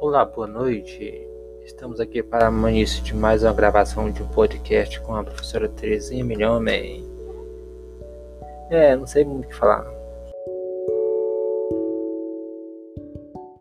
Olá, boa noite. Estamos aqui para o início de mais uma gravação de um podcast com a professora Terezinha Milhomem. É, não sei muito o que falar.